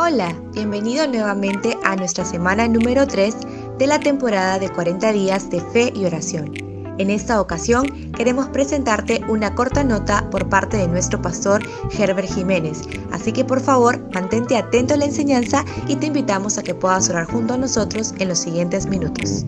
Hola, bienvenido nuevamente a nuestra semana número 3 de la temporada de 40 días de fe y oración. En esta ocasión queremos presentarte una corta nota por parte de nuestro pastor Herbert Jiménez, así que por favor mantente atento a la enseñanza y te invitamos a que puedas orar junto a nosotros en los siguientes minutos.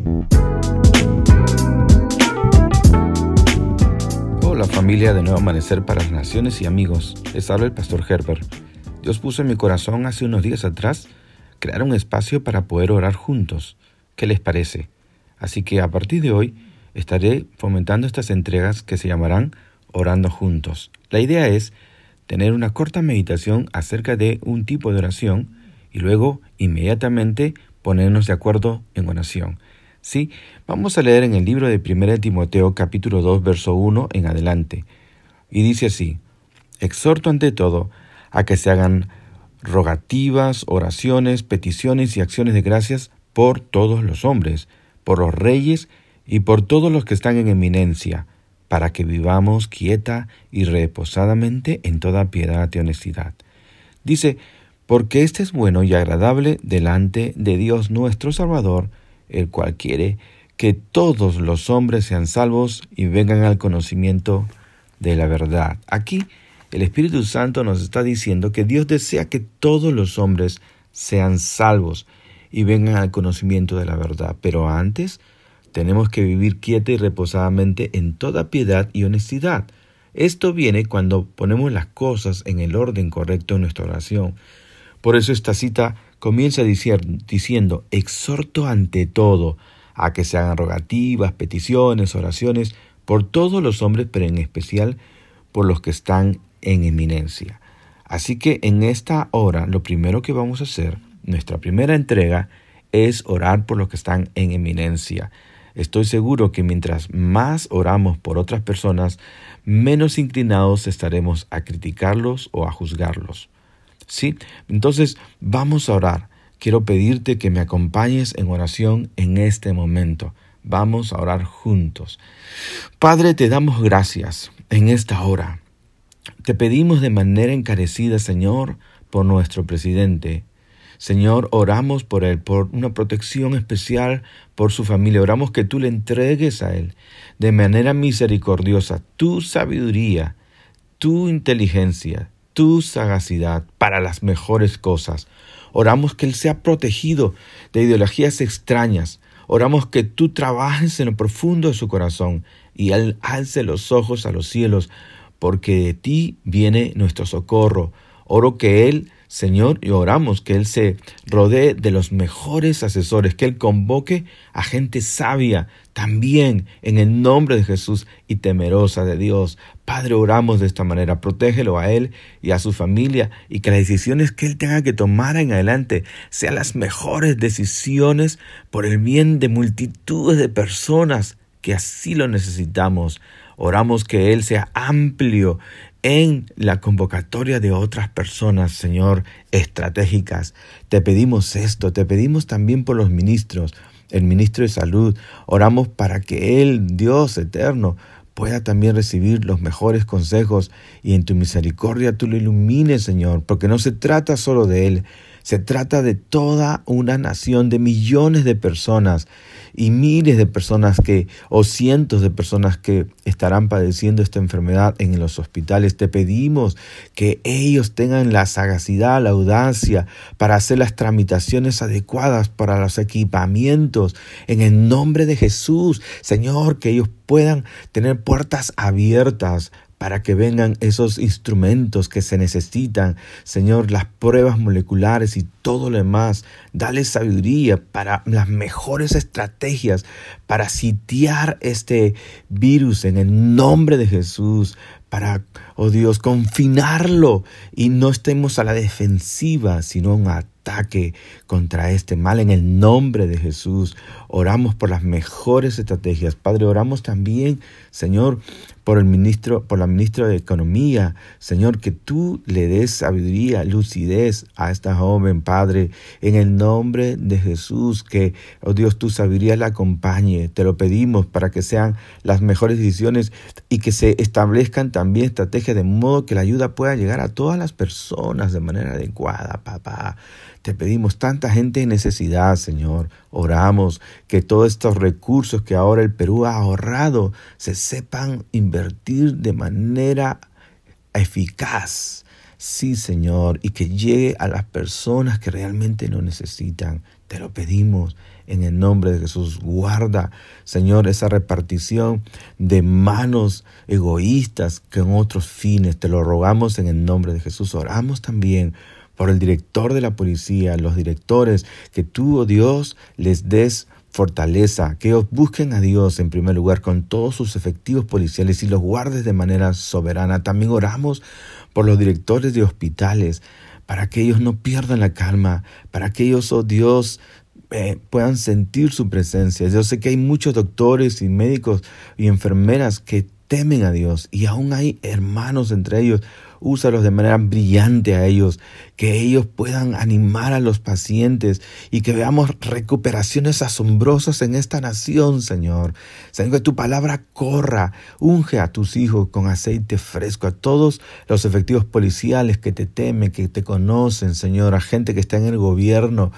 Hola familia de Nuevo Amanecer para las Naciones y amigos, les habla el pastor Herbert. Dios puso en mi corazón hace unos días atrás crear un espacio para poder orar juntos. ¿Qué les parece? Así que a partir de hoy estaré fomentando estas entregas que se llamarán Orando Juntos. La idea es tener una corta meditación acerca de un tipo de oración y luego inmediatamente ponernos de acuerdo en oración. Sí, vamos a leer en el libro de 1 Timoteo capítulo 2 verso 1 en adelante. Y dice así, exhorto ante todo a que se hagan rogativas, oraciones, peticiones y acciones de gracias por todos los hombres, por los reyes y por todos los que están en eminencia, para que vivamos quieta y reposadamente en toda piedad y honestidad. Dice, porque este es bueno y agradable delante de Dios nuestro Salvador, el cual quiere que todos los hombres sean salvos y vengan al conocimiento de la verdad. Aquí el Espíritu Santo nos está diciendo que Dios desea que todos los hombres sean salvos y vengan al conocimiento de la verdad. Pero antes tenemos que vivir quieta y reposadamente en toda piedad y honestidad. Esto viene cuando ponemos las cosas en el orden correcto en nuestra oración. Por eso esta cita comienza diciendo, exhorto ante todo a que se hagan rogativas, peticiones, oraciones por todos los hombres, pero en especial por los que están en eminencia. Así que en esta hora lo primero que vamos a hacer, nuestra primera entrega, es orar por los que están en eminencia. Estoy seguro que mientras más oramos por otras personas, menos inclinados estaremos a criticarlos o a juzgarlos. ¿Sí? Entonces, vamos a orar. Quiero pedirte que me acompañes en oración en este momento. Vamos a orar juntos. Padre, te damos gracias en esta hora. Te pedimos de manera encarecida, Señor, por nuestro presidente. Señor, oramos por él, por una protección especial por su familia. Oramos que tú le entregues a él de manera misericordiosa tu sabiduría, tu inteligencia, tu sagacidad para las mejores cosas. Oramos que él sea protegido de ideologías extrañas. Oramos que tú trabajes en lo profundo de su corazón y él alce los ojos a los cielos porque de ti viene nuestro socorro. Oro que Él, Señor, y oramos que Él se rodee de los mejores asesores, que Él convoque a gente sabia también en el nombre de Jesús y temerosa de Dios. Padre, oramos de esta manera, protégelo a Él y a su familia y que las decisiones que Él tenga que tomar en adelante sean las mejores decisiones por el bien de multitudes de personas que así lo necesitamos. Oramos que Él sea amplio en la convocatoria de otras personas, Señor, estratégicas. Te pedimos esto, te pedimos también por los ministros, el ministro de salud. Oramos para que Él, Dios eterno, pueda también recibir los mejores consejos y en tu misericordia tú lo ilumines, Señor, porque no se trata solo de Él, se trata de toda una nación, de millones de personas y miles de personas que, o cientos de personas que estarán padeciendo esta enfermedad en los hospitales. Te pedimos que ellos tengan la sagacidad, la audacia para hacer las tramitaciones adecuadas para los equipamientos. En el nombre de Jesús, Señor, que ellos puedan tener puertas abiertas para que vengan esos instrumentos que se necesitan, Señor, las pruebas moleculares y todo lo demás. Dale sabiduría para las mejores estrategias para sitiar este virus en el nombre de Jesús, para, oh Dios, confinarlo y no estemos a la defensiva, sino un ataque contra este mal en el nombre de Jesús. Oramos por las mejores estrategias. Padre, oramos también, Señor, por el ministro, por la ministra de Economía, Señor, que tú le des sabiduría, lucidez a esta joven, Padre, en el nombre de Jesús, que, oh Dios, tu sabiduría la acompañe. Te lo pedimos para que sean las mejores decisiones y que se establezcan también estrategias de modo que la ayuda pueda llegar a todas las personas de manera adecuada, papá. Te pedimos tanta gente en necesidad, Señor. Oramos que todos estos recursos que ahora el Perú ha ahorrado se sepan invertir de manera eficaz. Sí, Señor, y que llegue a las personas que realmente lo necesitan. Te lo pedimos en el nombre de Jesús. Guarda, Señor, esa repartición de manos egoístas con otros fines. Te lo rogamos en el nombre de Jesús. Oramos también por el director de la policía, los directores, que tú, oh Dios, les des fortaleza, que ellos busquen a Dios en primer lugar con todos sus efectivos policiales y los guardes de manera soberana. También oramos por los directores de hospitales, para que ellos no pierdan la calma, para que ellos, oh Dios, eh, puedan sentir su presencia. Yo sé que hay muchos doctores y médicos y enfermeras que temen a Dios y aún hay hermanos entre ellos úsalos de manera brillante a ellos, que ellos puedan animar a los pacientes y que veamos recuperaciones asombrosas en esta nación, Señor. Señor, que tu palabra corra, unge a tus hijos con aceite fresco, a todos los efectivos policiales que te temen, que te conocen, Señor, a gente que está en el gobierno,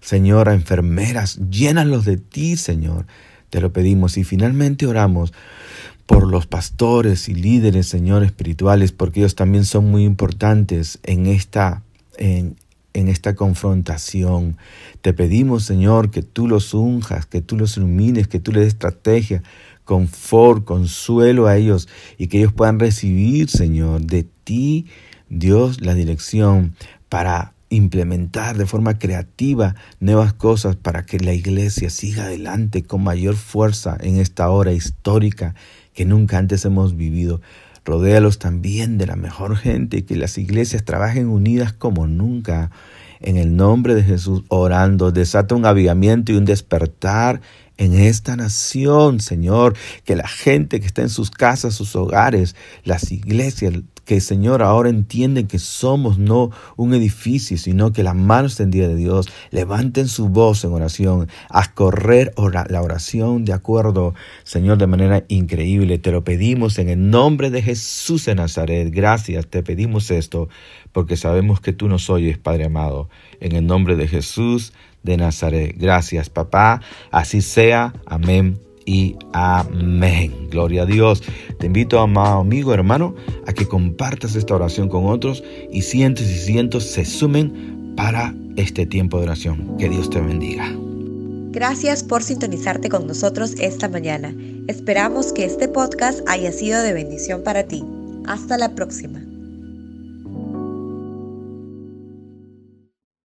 Señor, a enfermeras, llénalos de ti, Señor. Te lo pedimos y finalmente oramos por los pastores y líderes, Señor, espirituales, porque ellos también son muy importantes en esta, en, en esta confrontación. Te pedimos, Señor, que tú los unjas, que tú los ilumines, que tú les des estrategia, confort, consuelo a ellos y que ellos puedan recibir, Señor, de ti, Dios, la dirección para implementar de forma creativa nuevas cosas para que la iglesia siga adelante con mayor fuerza en esta hora histórica que nunca antes hemos vivido. Rodéalos también de la mejor gente y que las iglesias trabajen unidas como nunca. En el nombre de Jesús, orando, desata un avivamiento y un despertar en esta nación, Señor, que la gente que está en sus casas, sus hogares, las iglesias, que Señor ahora entienden que somos no un edificio, sino que la mano extendida de Dios, levanten su voz en oración, a correr la oración de acuerdo, Señor, de manera increíble. Te lo pedimos en el nombre de Jesús de Nazaret. Gracias, te pedimos esto, porque sabemos que tú nos oyes, Padre amado. En el nombre de Jesús de Nazaret. Gracias, papá. Así sea. Amén y amén. Gloria a Dios. Te invito, amado amigo, hermano, a que compartas esta oración con otros y cientos y cientos se sumen para este tiempo de oración. Que Dios te bendiga. Gracias por sintonizarte con nosotros esta mañana. Esperamos que este podcast haya sido de bendición para ti. Hasta la próxima.